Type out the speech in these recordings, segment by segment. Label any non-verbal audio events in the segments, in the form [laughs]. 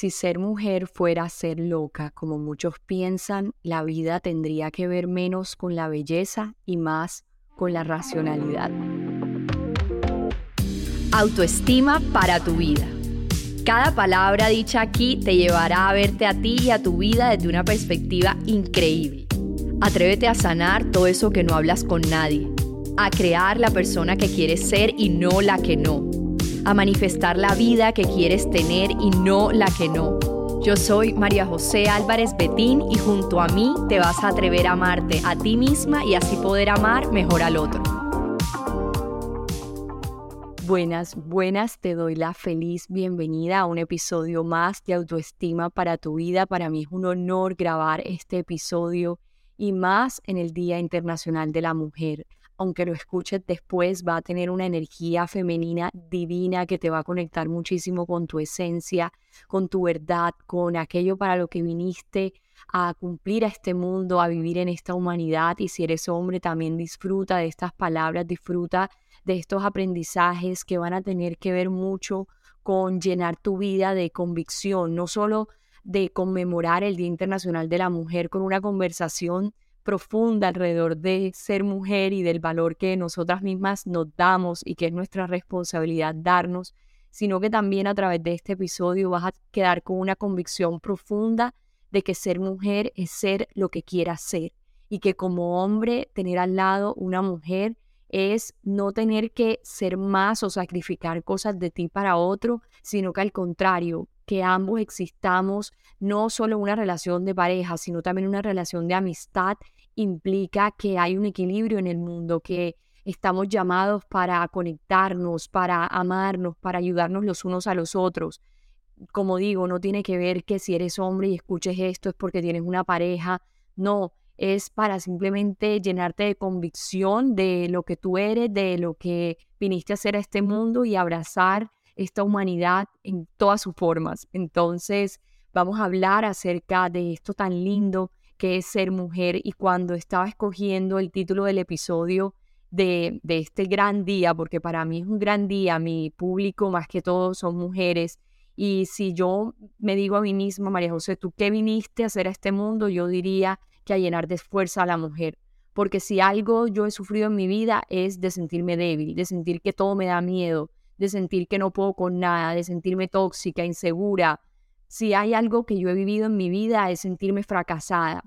Si ser mujer fuera ser loca, como muchos piensan, la vida tendría que ver menos con la belleza y más con la racionalidad. Autoestima para tu vida. Cada palabra dicha aquí te llevará a verte a ti y a tu vida desde una perspectiva increíble. Atrévete a sanar todo eso que no hablas con nadie, a crear la persona que quieres ser y no la que no a manifestar la vida que quieres tener y no la que no. Yo soy María José Álvarez Betín y junto a mí te vas a atrever a amarte a ti misma y así poder amar mejor al otro. Buenas, buenas, te doy la feliz bienvenida a un episodio más de autoestima para tu vida. Para mí es un honor grabar este episodio y más en el Día Internacional de la Mujer aunque lo escuches después, va a tener una energía femenina divina que te va a conectar muchísimo con tu esencia, con tu verdad, con aquello para lo que viniste a cumplir a este mundo, a vivir en esta humanidad. Y si eres hombre, también disfruta de estas palabras, disfruta de estos aprendizajes que van a tener que ver mucho con llenar tu vida de convicción, no solo de conmemorar el Día Internacional de la Mujer con una conversación profunda alrededor de ser mujer y del valor que nosotras mismas nos damos y que es nuestra responsabilidad darnos, sino que también a través de este episodio vas a quedar con una convicción profunda de que ser mujer es ser lo que quieras ser y que como hombre tener al lado una mujer es no tener que ser más o sacrificar cosas de ti para otro, sino que al contrario, que ambos existamos no solo una relación de pareja, sino también una relación de amistad implica que hay un equilibrio en el mundo, que estamos llamados para conectarnos, para amarnos, para ayudarnos los unos a los otros. Como digo, no tiene que ver que si eres hombre y escuches esto es porque tienes una pareja, no, es para simplemente llenarte de convicción de lo que tú eres, de lo que viniste a hacer a este mundo y abrazar esta humanidad en todas sus formas. Entonces, vamos a hablar acerca de esto tan lindo que es ser mujer y cuando estaba escogiendo el título del episodio de, de este gran día, porque para mí es un gran día, mi público más que todo son mujeres, y si yo me digo a mí misma, María José, ¿tú qué viniste a hacer a este mundo? Yo diría que a llenar de fuerza a la mujer. Porque si algo yo he sufrido en mi vida es de sentirme débil, de sentir que todo me da miedo, de sentir que no puedo con nada, de sentirme tóxica, insegura, si hay algo que yo he vivido en mi vida es sentirme fracasada,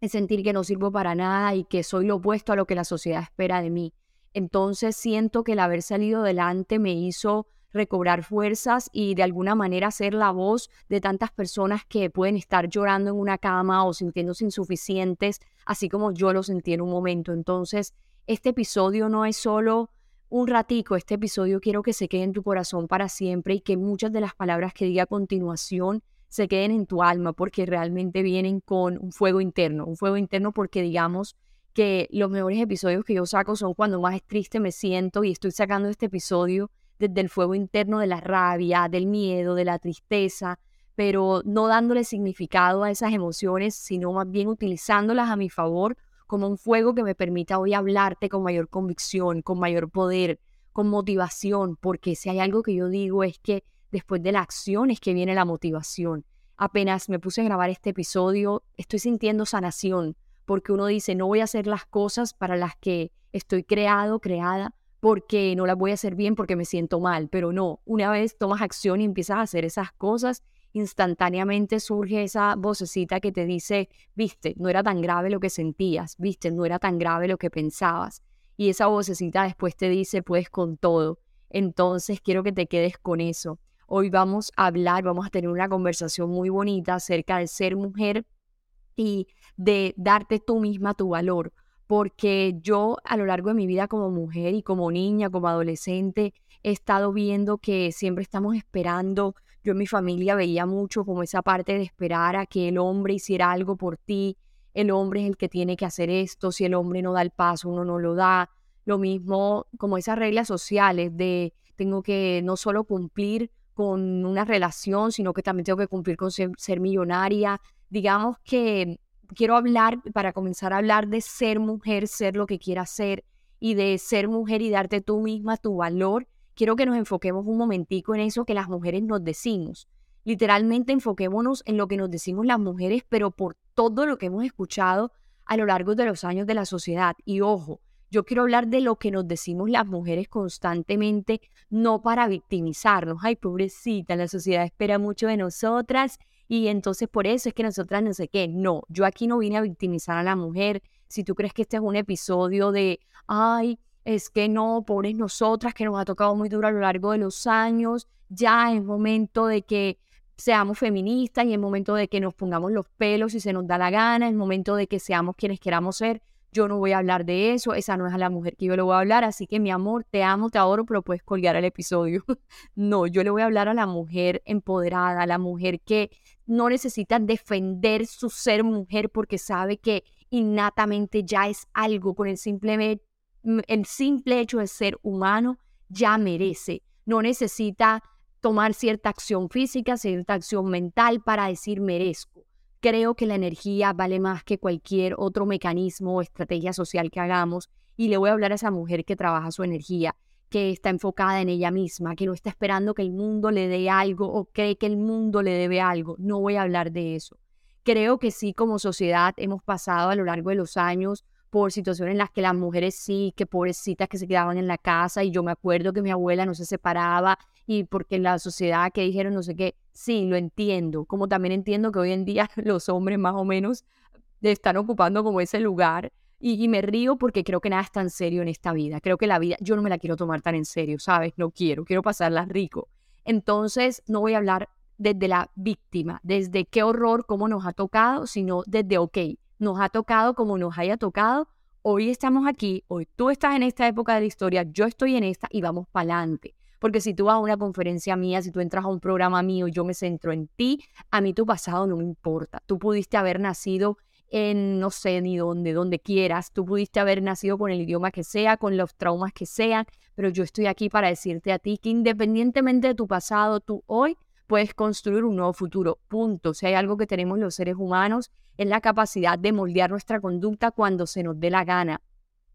es sentir que no sirvo para nada y que soy lo opuesto a lo que la sociedad espera de mí. Entonces siento que el haber salido adelante me hizo recobrar fuerzas y de alguna manera ser la voz de tantas personas que pueden estar llorando en una cama o sintiéndose insuficientes, así como yo lo sentí en un momento. Entonces, este episodio no es solo un ratico, este episodio quiero que se quede en tu corazón para siempre y que muchas de las palabras que diga a continuación se queden en tu alma porque realmente vienen con un fuego interno, un fuego interno porque digamos que los mejores episodios que yo saco son cuando más triste me siento y estoy sacando este episodio desde el fuego interno de la rabia, del miedo, de la tristeza, pero no dándole significado a esas emociones, sino más bien utilizándolas a mi favor como un fuego que me permita hoy hablarte con mayor convicción, con mayor poder, con motivación, porque si hay algo que yo digo es que después de la acción es que viene la motivación. Apenas me puse a grabar este episodio, estoy sintiendo sanación, porque uno dice, no voy a hacer las cosas para las que estoy creado, creada, porque no las voy a hacer bien porque me siento mal, pero no, una vez tomas acción y empiezas a hacer esas cosas, instantáneamente surge esa vocecita que te dice, viste, no era tan grave lo que sentías, viste, no era tan grave lo que pensabas. Y esa vocecita después te dice, puedes con todo. Entonces quiero que te quedes con eso. Hoy vamos a hablar, vamos a tener una conversación muy bonita acerca de ser mujer y de darte tú misma tu valor. Porque yo a lo largo de mi vida como mujer y como niña, como adolescente, he estado viendo que siempre estamos esperando yo en mi familia veía mucho como esa parte de esperar a que el hombre hiciera algo por ti, el hombre es el que tiene que hacer esto, si el hombre no da el paso, uno no lo da. Lo mismo como esas reglas sociales de tengo que no solo cumplir con una relación, sino que también tengo que cumplir con ser, millonaria. Digamos que quiero hablar, para comenzar a hablar de ser mujer, ser lo que quieras ser y de ser mujer y darte tú misma tu valor quiero que nos enfoquemos un momentico en eso que las mujeres nos decimos. Literalmente enfoquémonos en lo que nos decimos las mujeres, pero por todo lo que hemos escuchado a lo largo de los años de la sociedad. Y ojo, yo quiero hablar de lo que nos decimos las mujeres constantemente, no para victimizarnos. Ay, pobrecita, la sociedad espera mucho de nosotras y entonces por eso es que nosotras no sé qué. No, yo aquí no vine a victimizar a la mujer. Si tú crees que este es un episodio de, ay, es que no, pobres nosotras, que nos ha tocado muy duro a lo largo de los años, ya es momento de que seamos feministas y es momento de que nos pongamos los pelos si se nos da la gana, es momento de que seamos quienes queramos ser. Yo no voy a hablar de eso, esa no es a la mujer que yo le voy a hablar, así que mi amor, te amo, te adoro, pero puedes colgar el episodio. [laughs] no, yo le voy a hablar a la mujer empoderada, a la mujer que no necesita defender su ser mujer porque sabe que innatamente ya es algo con el simple, el simple hecho de ser humano, ya merece. No necesita tomar cierta acción física, cierta acción mental para decir merezco. Creo que la energía vale más que cualquier otro mecanismo o estrategia social que hagamos y le voy a hablar a esa mujer que trabaja su energía, que está enfocada en ella misma, que no está esperando que el mundo le dé algo o cree que el mundo le debe algo. No voy a hablar de eso. Creo que sí, como sociedad hemos pasado a lo largo de los años por situaciones en las que las mujeres sí, que pobrecitas que se quedaban en la casa y yo me acuerdo que mi abuela no se separaba y porque la sociedad que dijeron no sé qué, sí, lo entiendo, como también entiendo que hoy en día [laughs] los hombres más o menos están ocupando como ese lugar y, me río porque creo que nada es tan serio en esta vida, creo que la vida yo no me la quiero tomar tan en serio, ¿sabes? No quiero, quiero pasarla rico. Entonces no voy a hablar desde la víctima, desde qué horror, cómo nos ha tocado, sino desde, ok, nos ha tocado como nos haya tocado, hoy estamos aquí, hoy tú estás en esta época de la historia, yo estoy en esta y vamos para adelante. Porque si tú vas a una conferencia mía, si tú entras a un programa mío, yo me centro en ti, a mí tu pasado no me importa. Tú pudiste haber nacido en no sé ni dónde, donde quieras. Tú pudiste haber nacido con el idioma que sea, con los traumas que sean, pero yo estoy aquí para decirte a ti que independientemente de tu pasado, tú hoy puedes construir un nuevo futuro. Punto. Si hay algo que tenemos los seres humanos, es la capacidad de moldear nuestra conducta cuando se nos dé la gana.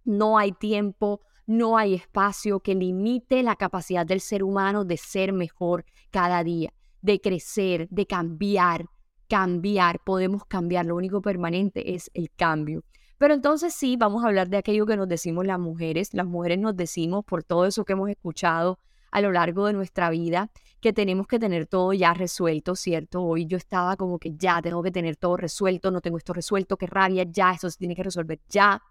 No hay tiempo, no hay espacio que limite la capacidad del ser humano de ser mejor cada día, de crecer, de cambiar, cambiar. Podemos cambiar, lo único permanente es el cambio. Pero entonces sí, vamos a hablar de aquello que nos decimos las mujeres. Las mujeres nos decimos por todo eso que hemos escuchado a lo largo de nuestra vida, que tenemos que tener todo ya resuelto, ¿cierto? Hoy yo estaba como que ya tengo que tener todo resuelto, no tengo esto resuelto, qué rabia, ya, eso se tiene que resolver ya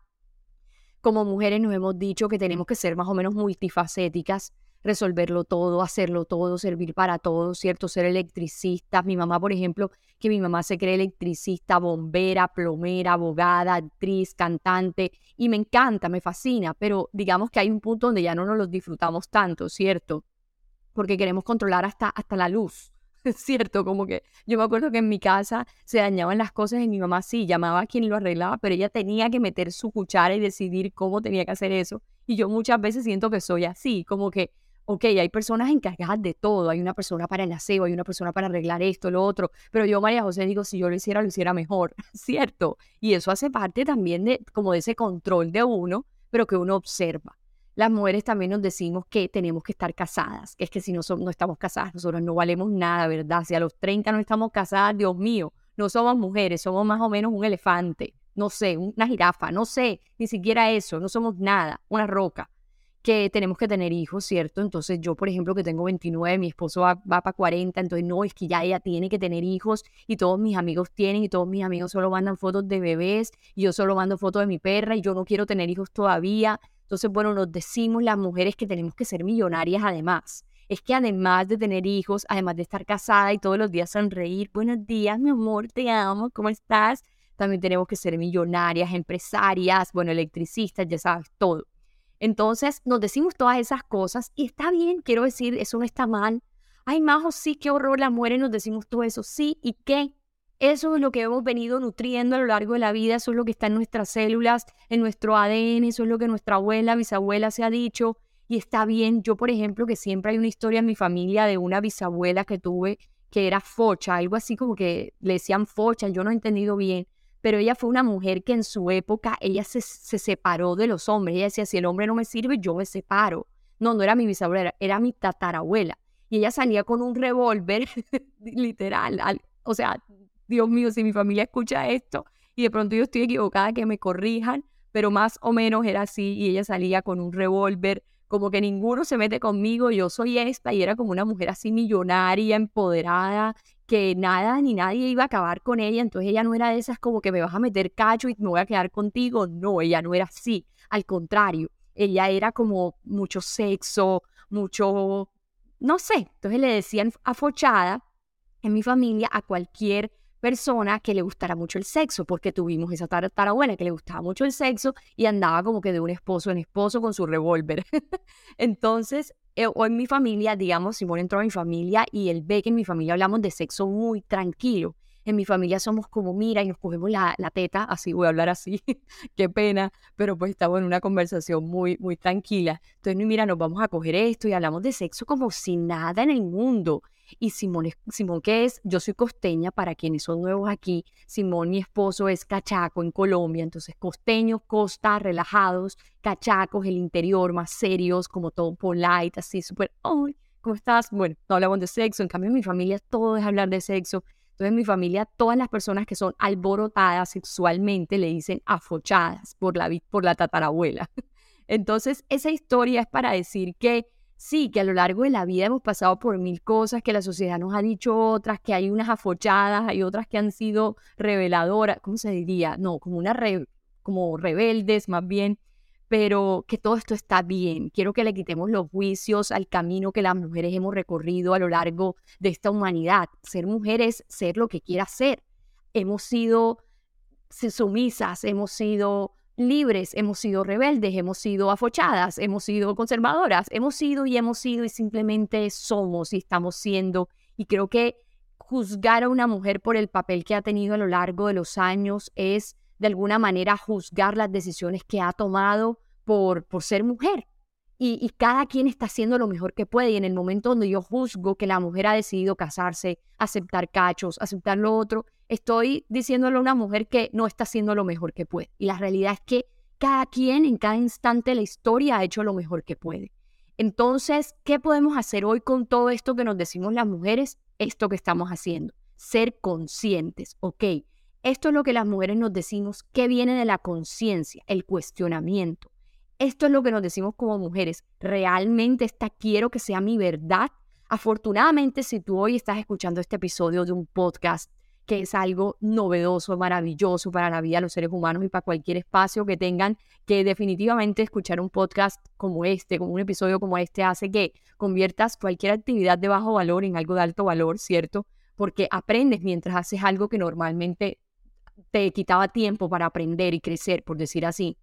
como mujeres nos hemos dicho que tenemos que ser más o menos multifacéticas, resolverlo todo, hacerlo todo, servir para todo, ¿cierto? Ser electricista. Mi mamá, por ejemplo, que mi mamá se cree electricista, bombera, plomera, abogada, actriz, cantante, y me encanta, me fascina, pero digamos que hay un punto donde ya no nos los disfrutamos tanto, ¿cierto? Porque queremos controlar hasta, hasta la luz. [laughs] Cierto, como que yo me acuerdo que en mi casa se dañaban las cosas y mi mamá sí llamaba a quien lo arreglaba, pero ella tenía que meter su cuchara y decidir cómo tenía que hacer eso. Y yo muchas veces siento que soy así, como que, ok, hay personas encargadas de todo, hay una persona para el aseo, hay una persona para arreglar esto, lo otro, pero yo, María José, digo, si yo lo hiciera, lo hiciera mejor, [laughs] ¿cierto? Y eso hace parte también de como de ese control de uno, pero que uno observa las mujeres también nos decimos que tenemos que estar casadas, que es que si no, no estamos casadas, nosotros no valemos nada, ¿verdad? Si a los 30 no estamos casadas, Dios mío, no somos mujeres, somos más o menos un elefante, no sé, una jirafa, no sé, ni siquiera eso, no somos nada, una roca, que tenemos que tener hijos, ¿cierto? Entonces yo, por ejemplo, que tengo 29, mi esposo va, va para 40, entonces no, es que ya ella tiene que tener hijos y todos mis amigos tienen y todos mis amigos solo mandan fotos de bebés y yo solo mando fotos de mi perra y yo no quiero tener hijos todavía. Entonces, bueno, nos decimos las mujeres que tenemos que ser millonarias además. Es que además de tener hijos, además de estar casada y todos los días sonreír, buenos días, mi amor, te amo, ¿cómo estás? También tenemos que ser millonarias, empresarias, bueno, electricistas, ya sabes, todo. Entonces, nos decimos todas esas cosas y está bien, quiero decir, eso no está mal. Ay, Majo, sí, qué horror, las mujeres nos decimos todo eso, sí, ¿y qué? Eso es lo que hemos venido nutriendo a lo largo de la vida, eso es lo que está en nuestras células, en nuestro ADN, eso es lo que nuestra abuela, bisabuela se ha dicho y está bien. Yo, por ejemplo, que siempre hay una historia en mi familia de una bisabuela que tuve que era focha, algo así como que le decían focha, yo no he entendido bien, pero ella fue una mujer que en su época, ella se, se separó de los hombres, ella decía, si el hombre no me sirve, yo me separo. No, no era mi bisabuela, era mi tatarabuela. y ella salía con un revólver, [laughs] literal. o sea, Dios mío, si mi familia escucha esto y de pronto yo estoy equivocada, que me corrijan, pero más o menos era así y ella salía con un revólver, como que ninguno se mete conmigo, yo soy esta y era como una mujer así millonaria, empoderada, que nada ni nadie iba a acabar con ella, entonces ella no era de esas como que me vas a meter cacho y me voy a quedar contigo, no, ella no era así, al contrario, ella era como mucho sexo, mucho, no sé, entonces le decían afochada en mi familia a cualquier persona que le gustara mucho el sexo, porque tuvimos esa tarabuela que le gustaba mucho el sexo y andaba como que de un esposo en esposo con su revólver. [laughs] Entonces, o en mi familia, digamos, Simón entró a mi familia y él ve que en mi familia hablamos de sexo muy tranquilo. En mi familia somos como, mira, y nos cogemos la, la teta, así voy a hablar así, [laughs] qué pena, pero pues estamos en una conversación muy, muy tranquila. Entonces, mira, nos vamos a coger esto y hablamos de sexo como sin nada en el mundo. Y Simón, Simón, ¿qué es? Yo soy costeña, para quienes son nuevos aquí. Simón, mi esposo, es cachaco en Colombia. Entonces, costeños, costa, relajados, cachacos, el interior, más serios, como todo polite, así súper, ¡ay! ¿Cómo estás? Bueno, no hablamos de sexo. En cambio, en mi familia todo es hablar de sexo. Entonces, en mi familia, todas las personas que son alborotadas sexualmente le dicen afochadas por la, por la tatarabuela. [laughs] Entonces, esa historia es para decir que sí, que a lo largo de la vida hemos pasado por mil cosas, que la sociedad nos ha dicho otras, que hay unas afochadas, hay otras que han sido reveladoras, ¿cómo se diría? No, como una como rebeldes más bien, pero que todo esto está bien. Quiero que le quitemos los juicios al camino que las mujeres hemos recorrido a lo largo de esta humanidad. Ser mujeres, ser lo que quiera ser. Hemos sido sumisas, hemos sido libres, hemos sido rebeldes, hemos sido afochadas, hemos sido conservadoras, hemos sido y hemos sido y simplemente somos y estamos siendo. Y creo que juzgar a una mujer por el papel que ha tenido a lo largo de los años es de alguna manera juzgar las decisiones que ha tomado por, por ser mujer. Y, y, cada quien está haciendo lo mejor que puede. Y en el momento donde yo juzgo que la mujer ha decidido casarse, aceptar cachos, aceptar lo otro, estoy diciéndole a una mujer que no está haciendo lo mejor que puede. Y la realidad es que cada quien en cada instante de la historia ha hecho lo mejor que puede. Entonces, ¿qué podemos hacer hoy con todo esto que nos decimos las mujeres? Esto que estamos haciendo, ser conscientes, ¿ok? Esto es lo que las mujeres nos decimos, que viene de la conciencia, el cuestionamiento. Esto es lo que nos decimos como mujeres. ¿Realmente esta quiero que sea mi verdad? Afortunadamente, si tú hoy estás escuchando este episodio de un podcast que es algo novedoso, maravilloso para la vida de los seres humanos y para cualquier espacio que tengan, que definitivamente escuchar un podcast como este, como un episodio como este, hace que conviertas cualquier actividad de bajo valor en algo de alto valor, ¿cierto? Porque aprendes mientras haces algo que normalmente te quitaba tiempo para aprender y crecer, por decir así.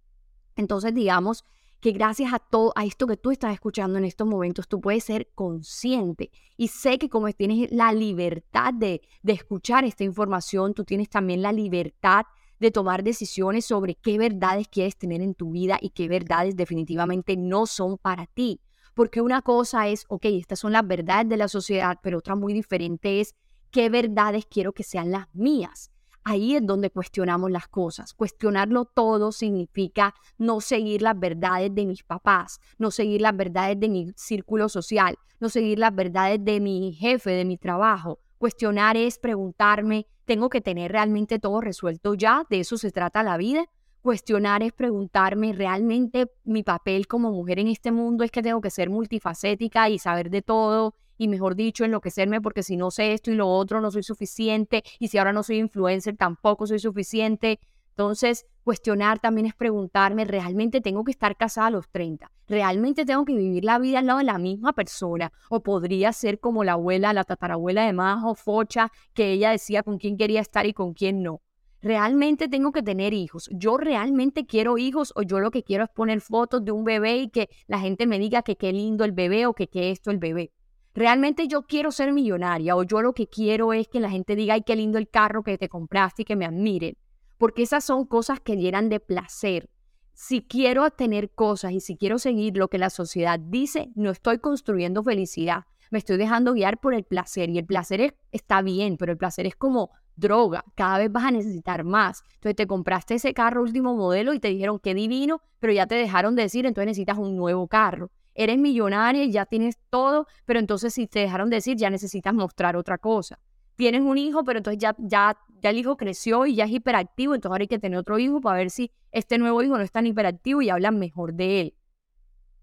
Entonces, digamos que gracias a todo a esto que tú estás escuchando en estos momentos, tú puedes ser consciente. Y sé que como tienes la libertad de, de escuchar esta información, tú tienes también la libertad de tomar decisiones sobre qué verdades quieres tener en tu vida y qué verdades definitivamente no son para ti. Porque una cosa es, ok, estas son las verdades de la sociedad, pero otra muy diferente es qué verdades quiero que sean las mías ahí es donde cuestionamos las cosas. Cuestionarlo todo significa no seguir las verdades de mis papás, no seguir las verdades de mi círculo social, no seguir las verdades de mi jefe, de mi trabajo. Cuestionar es preguntarme, ¿tengo que tener realmente todo resuelto ya? ¿De eso se trata la vida? Cuestionar es preguntarme, ¿realmente mi papel como mujer en este mundo es que tengo que ser multifacética y saber de todo y mejor dicho, enloquecerme porque si no sé esto y lo otro no soy suficiente y si ahora no soy influencer tampoco soy suficiente. Entonces, cuestionar también es preguntarme, ¿realmente tengo que estar casada a los 30? ¿Realmente tengo que vivir la vida al lado de la misma persona? ¿O podría ser como la abuela, la tatarabuela de Majo, Focha, que ella decía con quién quería estar y con quién no? ¿Realmente tengo que tener hijos? ¿Yo realmente quiero hijos o yo lo que quiero es poner fotos de un bebé y que la gente me diga que qué lindo el bebé o que qué esto el bebé? Realmente yo quiero ser millonaria o yo lo que quiero es que la gente diga, ay, qué lindo el carro que te compraste y que me admiren, porque esas son cosas que llenan de placer. Si quiero tener cosas y si quiero seguir lo que la sociedad dice, no estoy construyendo felicidad, me estoy dejando guiar por el placer y el placer está bien, pero el placer es como droga, cada vez vas a necesitar más. Entonces te compraste ese carro último modelo y te dijeron qué divino, pero ya te dejaron de decir, entonces necesitas un nuevo carro eres millonaria y ya tienes todo, pero entonces si te dejaron decir, ya necesitas mostrar otra cosa. Tienes un hijo, pero entonces ya, ya, ya el hijo creció y ya es hiperactivo, entonces ahora hay que tener otro hijo para ver si este nuevo hijo no es tan hiperactivo y hablan mejor de él.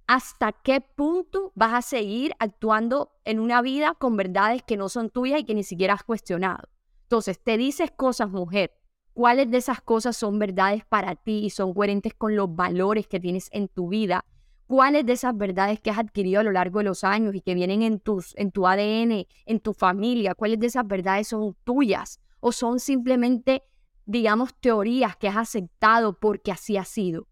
¿Hasta qué punto vas a seguir actuando en una vida con verdades que no son tuyas y que ni siquiera has cuestionado? Entonces, te dices cosas, mujer, cuáles de esas cosas son verdades para ti y son coherentes con los valores que tienes en tu vida, cuáles de esas verdades que has adquirido a lo largo de los años y que vienen en, tus, en tu ADN, en tu familia, cuáles de esas verdades son tuyas o son simplemente, digamos, teorías que has aceptado porque así ha sido.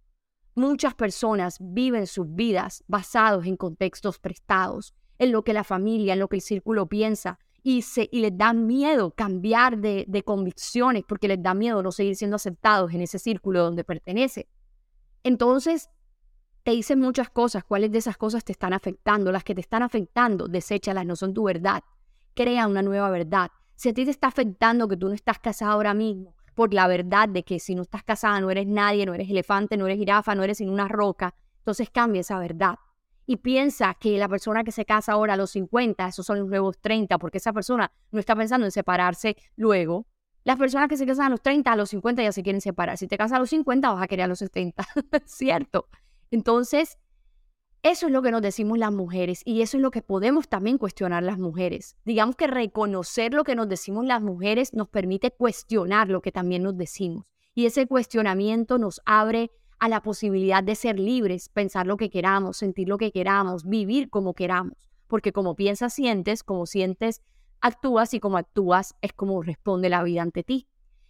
Muchas personas viven sus vidas basados en contextos prestados, en lo que la familia, en lo que el círculo piensa, y, se, y les da miedo cambiar de, de convicciones porque les da miedo no seguir siendo aceptados en ese círculo donde pertenece. Entonces, te dicen muchas cosas, cuáles de esas cosas te están afectando, las que te están afectando, deséchalas, no son tu verdad. Crea una nueva verdad. Si a ti te está afectando que tú no estás casado ahora mismo, por la verdad de que si no estás casada no eres nadie, no eres elefante, no eres jirafa, no eres sin una roca, entonces cambia esa verdad y piensa que la persona que se casa ahora a los 50, esos son los nuevos 30, porque esa persona no está pensando en separarse luego. Las personas que se casan a los 30, a los 50 ya se quieren separar. Si te casas a los 50, vas a querer a los 70, [laughs] ¿cierto? Entonces, eso es lo que nos decimos las mujeres y eso es lo que podemos también cuestionar las mujeres. Digamos que reconocer lo que nos decimos las mujeres nos permite cuestionar lo que también nos decimos. Y ese cuestionamiento nos abre a la posibilidad de ser libres, pensar lo que queramos, sentir lo que queramos, vivir como queramos. Porque como piensas, sientes, como sientes, actúas y como actúas es como responde la vida ante ti.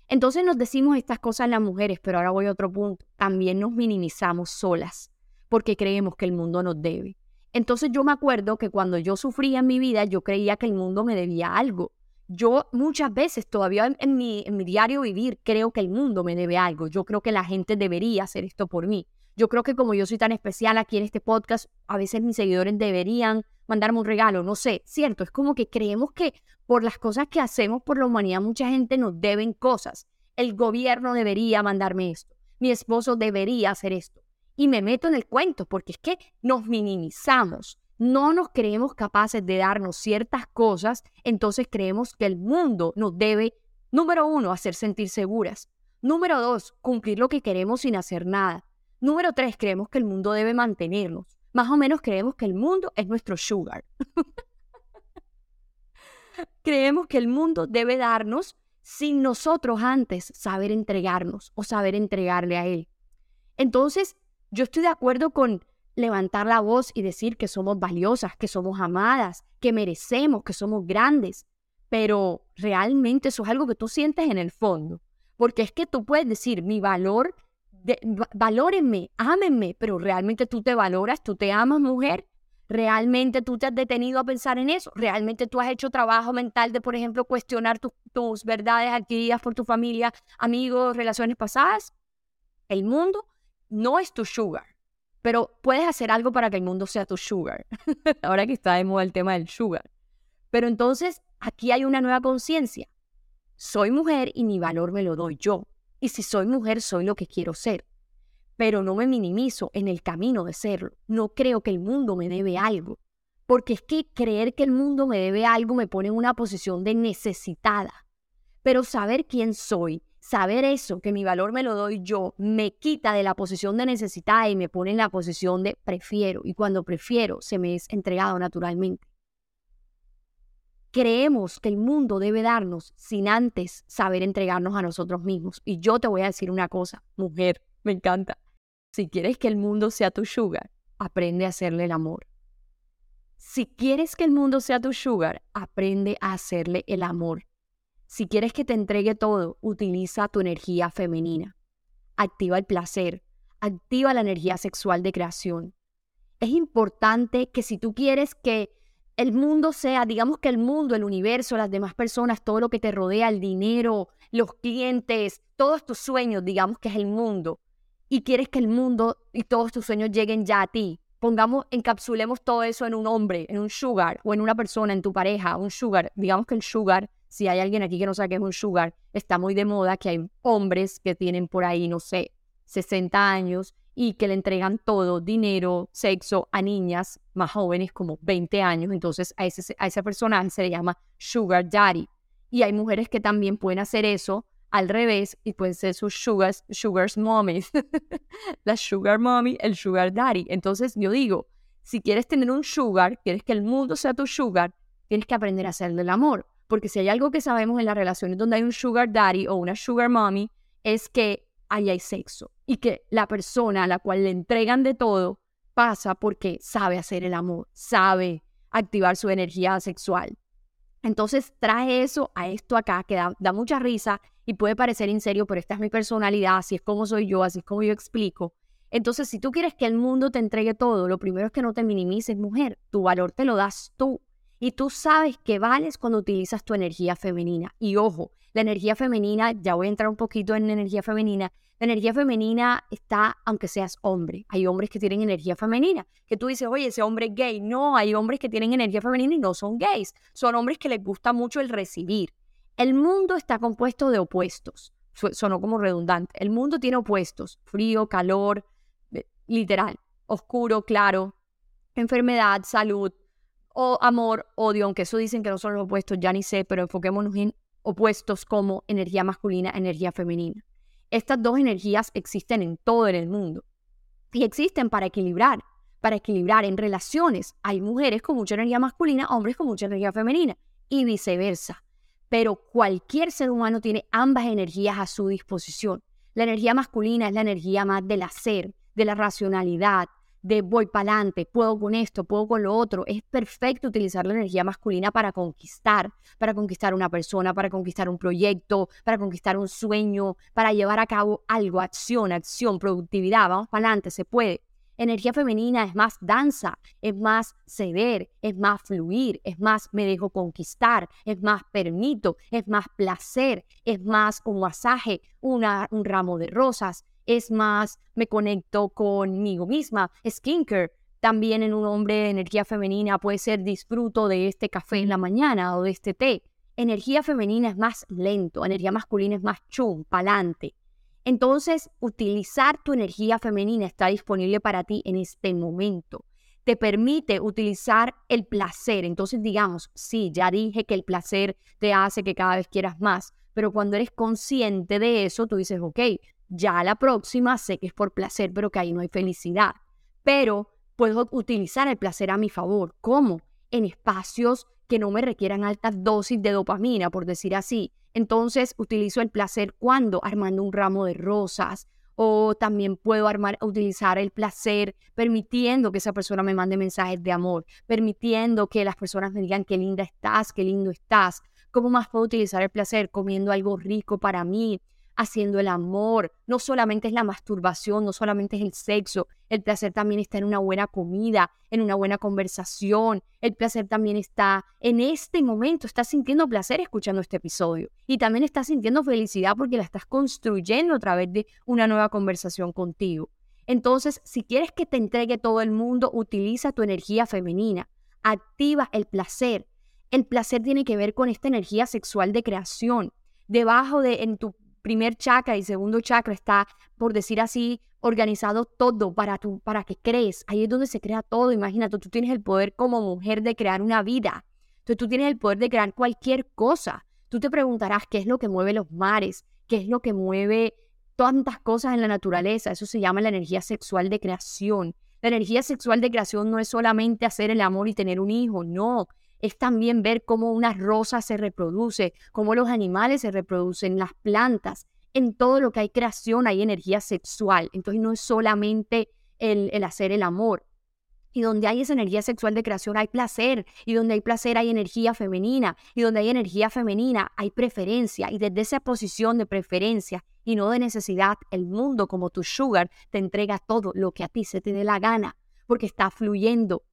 Entonces nos decimos estas cosas las mujeres, pero ahora voy a otro punto. También nos minimizamos solas porque creemos que el mundo nos debe. Entonces yo me acuerdo que cuando yo sufría en mi vida, yo creía que el mundo me debía algo yo muchas veces todavía en, mi, en mi diario vivir creo que el mundo me debe algo. Yo creo que la gente debería hacer esto por mí. Yo creo que como yo soy tan especial aquí en este podcast, a veces mis seguidores deberían mandarme un regalo, no sé, cierto, es como que creemos que por las cosas que hacemos por la humanidad mucha gente nos deben cosas. El gobierno debería mandarme esto, mi esposo debería hacer esto. Y me meto en el cuento porque es que nos minimizamos, no nos creemos capaces de darnos ciertas cosas, entonces creemos que el mundo nos debe, número uno, hacer sentir seguras. Número dos, cumplir lo que queremos sin hacer nada. Número tres, creemos que el mundo debe mantenernos. Más o menos creemos que el mundo es nuestro sugar. [laughs] creemos que el mundo debe darnos sin nosotros antes saber entregarnos o saber entregarle a él. Entonces, yo estoy de acuerdo con levantar la voz y decir que somos valiosas, que somos amadas, que merecemos, que somos grandes. Pero realmente eso es algo que tú sientes en el fondo. Porque es que tú puedes decir, mi valor, de, valórenme, ámenme, pero realmente tú te valoras, tú te amas, mujer. ¿Realmente tú te has detenido a pensar en eso? ¿Realmente tú has hecho trabajo mental de, por ejemplo, cuestionar tus verdades adquiridas por tu familia, amigos, relaciones pasadas? El mundo no es tu sugar. Pero puedes hacer algo para que el mundo sea tu sugar. [laughs] Ahora que está de moda el tema del sugar. Pero entonces aquí hay una nueva conciencia. Soy mujer y mi valor me lo doy yo. Y si soy mujer, soy lo que quiero ser. Pero no me minimizo en el camino de serlo. No creo que el mundo me debe algo. Porque es que creer que el mundo me debe algo me pone en una posición de necesitada. Pero saber quién soy saber eso, que mi valor me lo doy yo, me quita de la posición de necesidad y me pone en la posición de prefiero. Y cuando prefiero, se me es entregado naturalmente. Creemos que el mundo debe darnos sin antes saber entregarnos a nosotros mismos. Y yo te voy a decir una cosa, mujer, me encanta. Si quieres que el mundo sea tu sugar, aprende a hacerle el amor. Si quieres que el mundo sea tu sugar, aprende a hacerle el amor. Si quieres que te entregue todo, utiliza tu energía femenina. Activa el placer, activa la energía sexual de creación. Es importante que si tú quieres que el mundo sea, digamos que el mundo, el universo, las demás personas, todo lo que te rodea, el dinero, los clientes, todos tus sueños, digamos que es el mundo, y quieres que el mundo y todos tus sueños lleguen ya a ti, pongamos, encapsulemos todo eso en un hombre, en un sugar, o en una persona, en tu pareja, un sugar, digamos que el sugar si hay alguien aquí que no sabe qué es un sugar, está muy de moda que hay hombres que tienen por ahí, no sé, 60 años y que le entregan todo, dinero, sexo a niñas más jóvenes como 20 años. Entonces a ese, a ese personaje se le llama Sugar Daddy. Y hay mujeres que también pueden hacer eso al revés y pueden ser sus sugars, sugars mommies. [laughs] la sugar mommy, el sugar daddy. Entonces yo digo, si quieres tener un sugar, quieres que el mundo sea tu sugar, tienes que aprender a hacer del amor. Porque si hay algo que sabemos en las relaciones donde hay un sugar daddy o una sugar mommy, es que ahí hay sexo. Y que la persona a la cual le entregan de todo pasa porque sabe hacer el amor, sabe activar su energía sexual. Entonces trae eso a esto acá, que da, mucha risa y puede parecer en serio, pero esta es mi personalidad, así es como soy yo, así es como yo explico. Entonces, si tú quieres que el mundo te entregue todo, lo primero es que no te minimices, mujer. Tu valor te lo das tú. Y tú sabes que vales cuando utilizas tu energía femenina. Y ojo, la energía femenina, ya voy a entrar un poquito en energía femenina. La energía femenina está, aunque seas hombre. Hay hombres que tienen energía femenina. Que tú dices, oye, ese hombre es gay. No, hay hombres que tienen energía femenina y no son gays. Son hombres que les gusta mucho el recibir. El mundo está compuesto de opuestos. Sonó como redundante. El mundo tiene opuestos. Frío, calor, literal. Oscuro, claro. Enfermedad, salud, o amor, odio, aunque eso dicen que no son los opuestos, ya ni sé, pero enfoquémonos en opuestos como energía masculina, energía femenina. Estas dos energías existen en todo el mundo y existen para equilibrar, para equilibrar en relaciones. Hay mujeres con mucha energía masculina, hombres con mucha energía femenina y viceversa pero cualquier ser humano tiene ambas energías a su disposición. La energía masculina es la energía más del hacer, de la racionalidad, de voy para adelante, puedo con esto, puedo con lo otro. Es perfecto utilizar la energía masculina para conquistar, para conquistar una persona, para conquistar un proyecto, para conquistar un sueño, para llevar a cabo algo, acción, acción, productividad. Vamos para adelante, se puede. Energía femenina es más danza, es más ceder, es más fluir, es más me dejo conquistar, es más permito, es más placer, es más un masaje, una, un ramo de rosas, es más me conecto conmigo misma, skincare. También en un hombre de energía femenina puede ser disfruto de este café en la mañana o de este té. Energía femenina es más lento, energía masculina es más chum, pa'lante. Entonces, utilizar tu energía femenina está disponible para ti en este momento. Te permite utilizar el placer. Entonces, digamos, sí, ya dije que el placer te hace que cada vez quieras más, pero cuando eres consciente de eso, tú dices, ok, ya la próxima sé que es por placer, pero que ahí no hay felicidad. Pero puedo utilizar el placer a mi favor. ¿Cómo? En espacios que no me requieran altas dosis de dopamina, por decir así. Entonces utilizo el placer cuando armando un ramo de rosas o también puedo armar, utilizar el placer permitiendo que esa persona me mande mensajes de amor, permitiendo que las personas me digan qué linda estás, qué lindo estás. ¿Cómo más puedo utilizar el placer? Comiendo algo rico para mí, haciendo el amor. No solamente es la masturbación, no solamente es el sexo. El placer también está en una buena comida, en una buena conversación. El placer también está en este momento. Estás sintiendo placer escuchando este episodio. Y también estás sintiendo felicidad porque la estás construyendo a través de una nueva conversación contigo. Entonces, si quieres que te entregue todo el mundo, utiliza tu energía femenina. Activa el placer. El placer tiene que ver con esta energía sexual de creación. Debajo de en tu primer chakra y segundo chakra está, por decir así, organizado todo para, tu, para que crees. Ahí es donde se crea todo. Imagínate, tú tienes el poder como mujer de crear una vida. Entonces tú tienes el poder de crear cualquier cosa. Tú te preguntarás qué es lo que mueve los mares, qué es lo que mueve tantas cosas en la naturaleza. Eso se llama la energía sexual de creación. La energía sexual de creación no es solamente hacer el amor y tener un hijo, no es también ver cómo una rosa se reproduce, cómo los animales se reproducen, las plantas. En todo lo que hay creación hay energía sexual. Entonces no es solamente el, el hacer el amor. Y donde hay esa energía sexual de creación hay placer. Y donde hay placer hay energía femenina. Y donde hay energía femenina hay preferencia. Y desde esa posición de preferencia y no de necesidad, el mundo como tu sugar te entrega todo lo que a ti se te dé la gana. Porque está fluyendo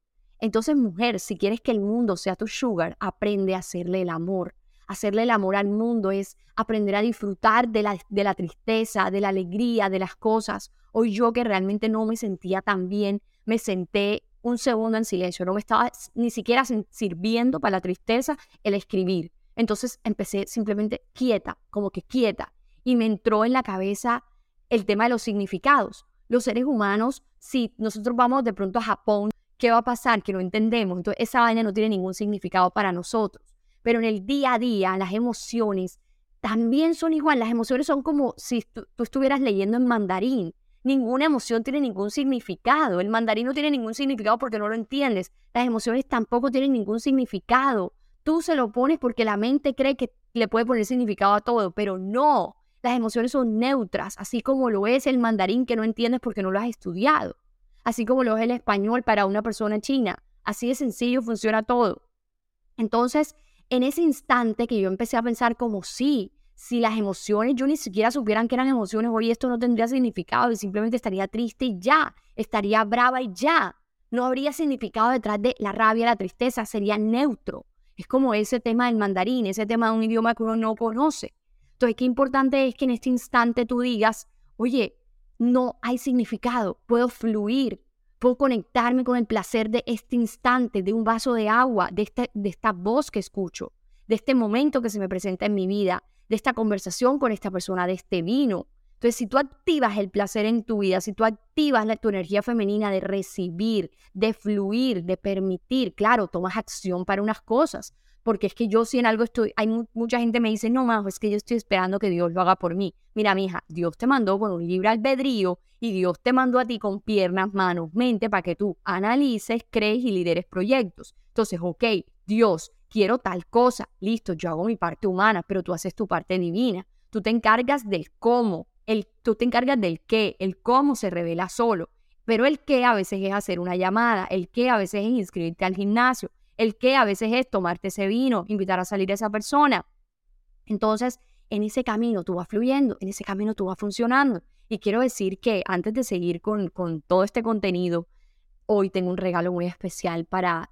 entonces, mujer, si quieres que el mundo sea tu sugar, aprende a hacerle el amor. Hacerle el amor al mundo es aprender a disfrutar de la, de la tristeza, de la alegría, de las cosas. Hoy yo que realmente no me sentía tan bien, me senté un segundo en silencio, no me estaba ni siquiera sirviendo para la tristeza el escribir. Entonces empecé simplemente quieta, como que quieta, y me entró en la cabeza el tema de los significados Los seres humanos, si nosotros vamos de pronto a Japón, ¿qué va a pasar? Que no entendemos. Entonces, esa vaina no tiene ningún significado para nosotros. Pero en el día a día, las emociones también son igual. Las emociones son como si tú, estuvieras leyendo en mandarín. Ninguna emoción tiene ningún significado. El mandarín no tiene ningún significado porque no lo entiendes. Las emociones tampoco tienen ningún significado. Tú se lo pones porque la mente cree que le puede poner significado a todo, pero no. Las emociones son neutras, así como lo es el mandarín que no entiendes porque no lo has estudiado. Así como lo es el español para una persona china. Así de sencillo funciona todo. Entonces, en ese instante que yo empecé a pensar como sí, si las emociones yo ni siquiera supieran que eran emociones, hoy esto no tendría significado y simplemente estaría triste y ya, estaría brava y ya. No habría significado detrás de la rabia, la tristeza, sería neutro. Es como ese tema del mandarín, ese tema de un idioma que uno no conoce. Entonces, qué importante es que en este instante tú digas, oye, no hay significado, puedo fluir, Puedo conectarme con el placer de este instante, de un vaso de agua, de, este, de esta voz que escucho, de este momento que se me presenta en mi vida, de esta conversación con esta persona, de este vino. Entonces, si tú activas el placer en tu vida, si tú activas la, tu energía femenina de recibir, de fluir, de permitir, claro, tomas acción para unas cosas, porque es que yo si en algo estoy, hay mucha gente me dice, no, Majo, es que yo estoy esperando que Dios lo haga por mí. Mira, mija, Dios te mandó con un libre albedrío y Dios te mandó a ti con piernas, manos, mente para que tú analices, crees y lideres proyectos. Entonces, ok, Dios, quiero tal cosa, listo, yo hago mi parte humana, pero tú haces tu parte divina. Tú te encargas del cómo, el, tú te encargas del qué, el cómo se revela solo. Pero el qué a veces es hacer una llamada, el qué a veces es inscribirte al gimnasio, el qué a veces es tomarte ese vino, invitar a salir a esa persona. Entonces, en ese camino tú vas fluyendo, en ese camino tú vas funcionando. Y quiero decir que antes de seguir con, con todo este contenido, hoy tengo un regalo muy especial para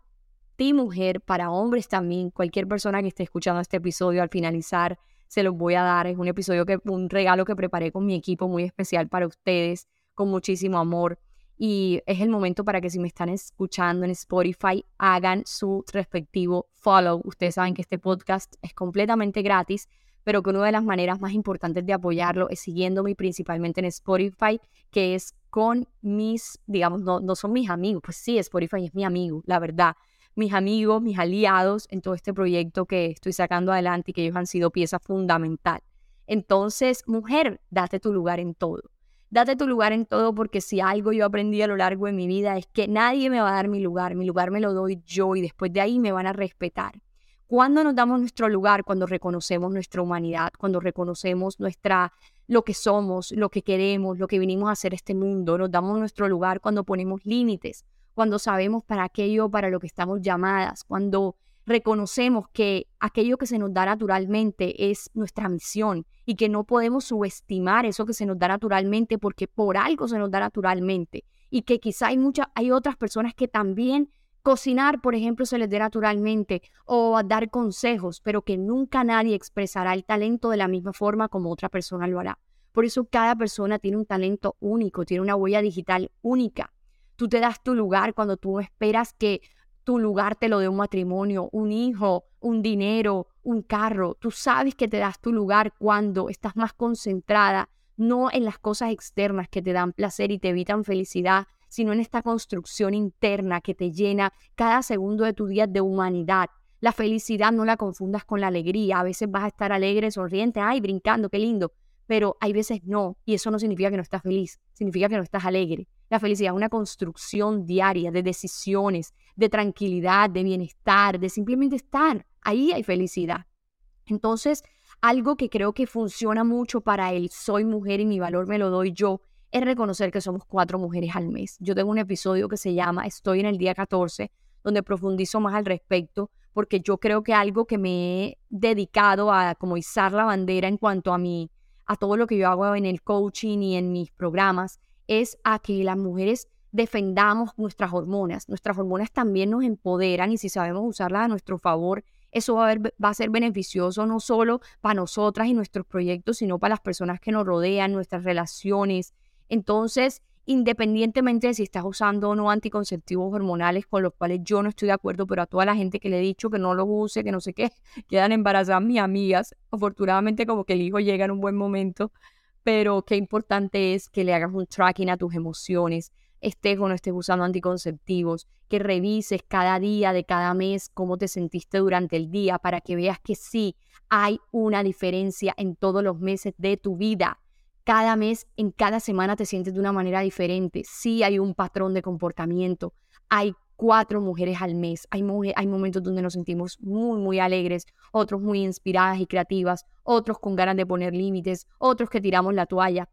ti, mujer, para hombres también, cualquier persona que esté escuchando este episodio al finalizar, se los voy a dar. Es un episodio que, un regalo que preparé con mi equipo muy especial para ustedes, con muchísimo amor y es el momento para que si me están escuchando en Spotify hagan su respectivo follow. Ustedes saben que este podcast es completamente gratis, pero que una de las maneras más importantes de apoyarlo es siguiéndome principalmente en Spotify, que es con mis, digamos, no, no son mis amigos, pues sí, Spotify es mi amigo, la verdad. Mis amigos, mis aliados en todo este proyecto que estoy sacando adelante y que ellos han sido pieza fundamental. Entonces, mujer, date tu lugar en todo date tu lugar en todo porque si algo yo aprendí a lo largo de mi vida es que nadie me va a dar mi lugar, mi lugar me lo doy yo y después de ahí me van a respetar. Cuando nos damos nuestro lugar, cuando reconocemos nuestra humanidad, cuando reconocemos nuestra lo que somos, lo que queremos, lo que vinimos a hacer este mundo, nos damos nuestro lugar cuando ponemos límites, cuando sabemos para aquello, para lo que estamos llamadas, cuando reconocemos que aquello que se nos da naturalmente es nuestra misión y que no podemos subestimar eso que se nos da naturalmente porque por algo se nos da naturalmente y que quizá hay muchas hay otras personas que también cocinar, por ejemplo, se les dé naturalmente o dar consejos, pero que nunca nadie expresará el talento de la misma forma como otra persona lo hará. Por eso cada persona tiene un talento único, tiene una huella digital única. Tú te das tu lugar cuando tú esperas que tu lugar te lo dé un matrimonio, un hijo, un dinero, un carro. Tú sabes que te das tu lugar cuando estás más concentrada, no en las cosas externas que te dan placer y te evitan felicidad, sino en esta construcción interna que te llena cada segundo de tu día de humanidad. La felicidad no la confundas con la alegría. A veces vas a estar alegre, sonriente, ay, brincando, qué lindo. Pero hay veces no, y eso no significa que no estás feliz, significa que no estás alegre. La felicidad es una construcción diaria de decisiones, de tranquilidad, de bienestar, de simplemente estar. Ahí hay felicidad. Entonces, algo que creo que funciona mucho para el soy mujer y mi valor me lo doy yo es reconocer que somos cuatro mujeres al mes. Yo tengo un episodio que se llama Estoy en el día 14, donde profundizo más al respecto, porque yo creo que algo que me he dedicado a como izar la bandera en cuanto a mi, a todo lo que yo hago en el coaching y en mis programas, es a que las mujeres defendamos nuestras hormonas. Nuestras hormonas también nos empoderan y si sabemos usarlas a nuestro favor, eso va a, va a ser beneficioso no solo para nosotras y nuestros proyectos, sino para las personas que nos rodean, nuestras relaciones. Entonces, independientemente de si estás usando o no anticonceptivos hormonales, con los cuales yo no estoy de acuerdo, pero a toda la gente que le he dicho que no los use, que no sé qué, [laughs] quedan embarazadas mis amigas. Afortunadamente como que el hijo llega en un buen momento, pero qué importante es que le hagas un tracking a tus emociones, estés o no estés usando anticonceptivos, que revises cada día de cada mes cómo te sentiste durante el día para que veas que sí hay una diferencia en todos los meses de tu vida. Cada mes, en cada semana te sientes de una manera diferente. Sí hay un patrón de comportamiento. Hay cuatro mujeres al mes. Hay, hay momentos donde nos sentimos muy, muy alegres, otros muy inspiradas y creativas, otros con ganas de poner límites, otros que tiramos la toalla.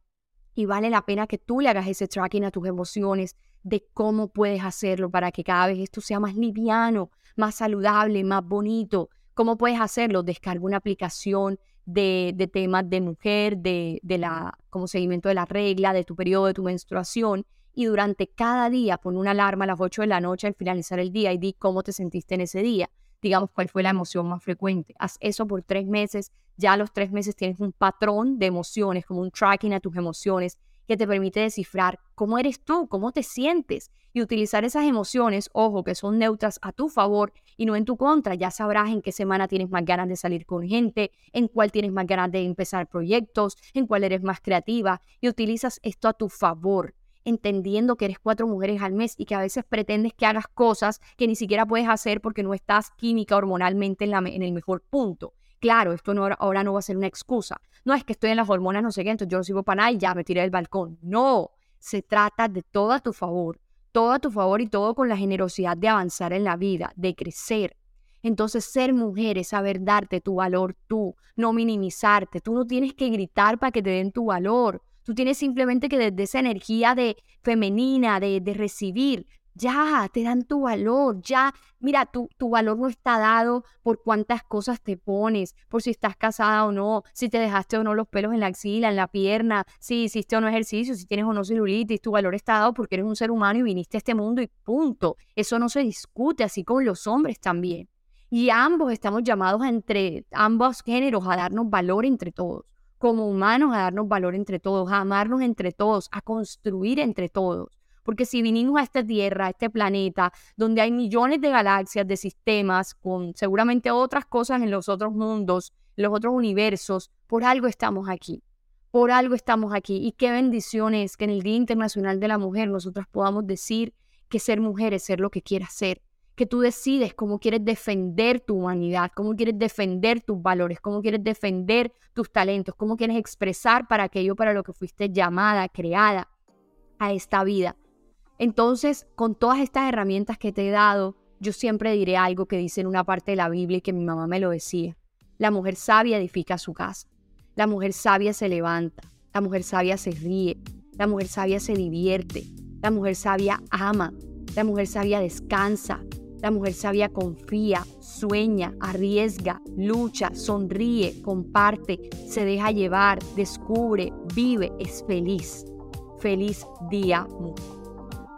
Y vale la pena que tú le hagas ese tracking a tus emociones de cómo puedes hacerlo para que cada vez esto sea más liviano, más saludable, más bonito. ¿Cómo puedes hacerlo? Descarga una aplicación de, de temas de mujer, de, de la, como seguimiento de la regla, de tu periodo, de tu menstruación. Y durante cada día pon una alarma a las 8 de la noche al finalizar el día y di cómo te sentiste en ese día. Digamos, cuál fue la emoción más frecuente. Haz eso por tres meses ya a los tres meses tienes un patrón de emociones, como un tracking a tus emociones que te permite descifrar cómo eres tú, cómo te sientes y utilizar esas emociones, ojo, que son neutras a tu favor y no en tu contra. Ya sabrás en qué semana tienes más ganas de salir con gente, en cuál tienes más ganas de empezar proyectos, en cuál eres más creativa y utilizas esto a tu favor entendiendo que eres cuatro mujeres al mes y que a veces pretendes que hagas cosas que ni siquiera puedes hacer porque no estás química hormonalmente en, en el mejor punto claro, esto no, ahora no va a ser una excusa. No es que estoy en las hormonas, no sé qué, entonces yo no sirvo para nada y ya me tiré del balcón. No, se trata de todo a tu favor, todo a tu favor y todo con la generosidad de avanzar en la vida, de crecer. Entonces, ser mujer es saber darte tu valor tú, no minimizarte. Tú no tienes que gritar para que te den tu valor. Tú tienes simplemente que desde esa energía de femenina, de, de recibir, ya, te dan tu valor, ya, mira, tu, tu valor no está dado por cuántas cosas te pones, por si estás casada o no, si te dejaste o no los pelos en la axila, en la pierna, si hiciste o no ejercicio, si tienes o no celulitis, tu valor está dado porque eres un ser humano y viniste a este mundo y punto. Eso no se discute, así con los hombres también. Y ambos estamos llamados entre ambos géneros a darnos valor entre todos, como humanos a darnos valor entre todos, a amarnos entre todos, a construir entre todos. Porque si vinimos a esta Tierra, a este planeta, donde hay millones de galaxias, de sistemas, con seguramente otras cosas en los otros mundos, en los otros universos, por algo estamos aquí. Por algo estamos aquí. Y qué bendición es que en el Día Internacional de la Mujer nosotras podamos decir que ser mujer es ser lo que quieras ser. Que tú decides cómo quieres defender tu humanidad, cómo quieres defender tus valores, cómo quieres defender tus talentos, cómo quieres expresar para aquello para lo que fuiste llamada, creada a esta vida. Entonces, con todas estas herramientas que te he dado, yo siempre diré algo que dice en una parte de la Biblia y que mi mamá me lo decía. La mujer sabia edifica su casa. La mujer sabia se levanta. La mujer sabia se ríe. La mujer sabia se divierte. La mujer sabia ama. La mujer sabia descansa. La mujer sabia confía, sueña, arriesga, lucha, sonríe, comparte, se deja llevar, descubre, vive, es feliz. Feliz día, mujer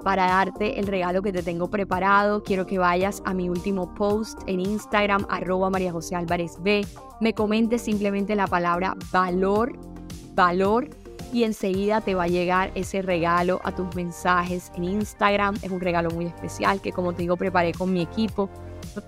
para darte el regalo que te tengo preparado. Quiero que vayas a mi último post en Instagram, arroba María José Álvarez B. Me comentes simplemente la palabra valor, valor, y enseguida te va a llegar ese regalo a tus mensajes en Instagram. Es un regalo muy especial que, como te digo, preparé con mi equipo.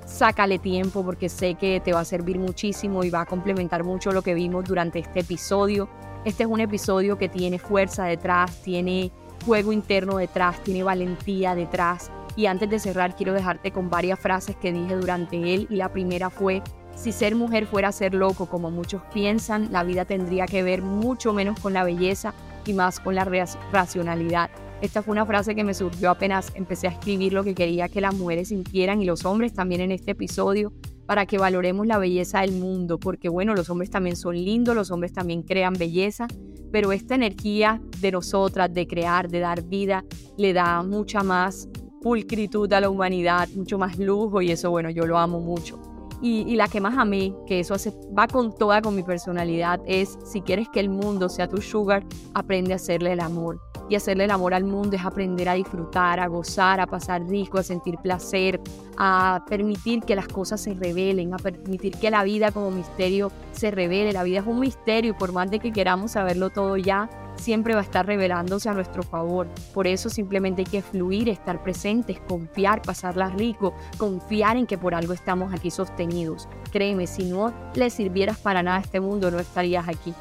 Sácale tiempo porque sé que te va a servir muchísimo y va a complementar mucho lo que vimos durante este episodio. Este es un episodio que tiene fuerza detrás, tiene juego interno detrás, tiene valentía detrás. Y antes de cerrar, quiero dejarte con varias frases que dije durante él. Y la primera fue, si ser mujer fuera ser loco, como muchos piensan, la vida tendría que ver mucho menos con la belleza y más con la racionalidad. Esta fue una frase que me surgió apenas empecé a escribir lo que quería que las mujeres sintieran y los hombres también en este episodio para que valoremos la belleza del mundo, porque bueno, los hombres también son lindos, los hombres también crean belleza, pero esta energía de nosotras, de crear, de dar vida, le da mucha más pulcritud a la humanidad, mucho más lujo y eso, bueno, yo lo amo mucho. Y, la que más amé, que eso hace, va con toda con mi personalidad, es si quieres que el mundo sea tu sugar, aprende a hacerle el amor y hacerle el amor al mundo es aprender a disfrutar, a gozar, a pasar rico, a sentir placer, a permitir que las cosas se revelen, a permitir que la vida como misterio se revele. La vida es un misterio y por más de que queramos saberlo todo ya, siempre va a estar revelándose a nuestro favor. Por eso simplemente hay que fluir, estar presentes, confiar, pasarla rico, confiar en que por algo estamos aquí sostenidos. Créeme, si no le sirvieras para nada a este mundo, no estarías aquí.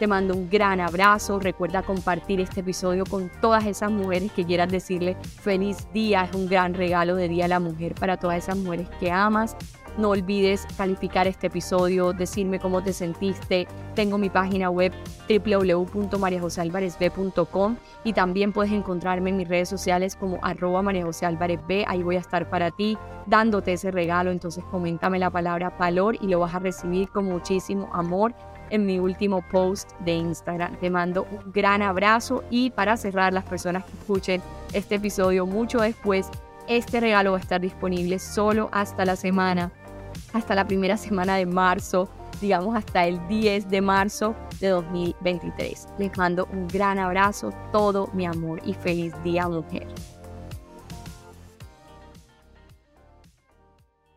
Te mando un gran abrazo. Recuerda compartir este episodio con todas esas mujeres que quieras decirle feliz día. Es un gran regalo de Día a la Mujer para todas esas mujeres que amas. No olvides calificar este episodio, decirme cómo te sentiste. Tengo mi página web www.mariajosealvarezb.com y también puedes encontrarme en mis redes sociales como arroba María Ahí voy a estar para ti dándote ese regalo. Entonces coméntame la palabra valor y lo vas a recibir con muchísimo amor en mi último post de Instagram. Te mando un gran abrazo y para cerrar las personas que escuchen este episodio mucho después, este regalo va a estar disponible solo hasta la semana hasta la primera semana de marzo, digamos hasta el 10 de marzo de 2023. Les mando un gran abrazo, todo mi amor y feliz día mujer.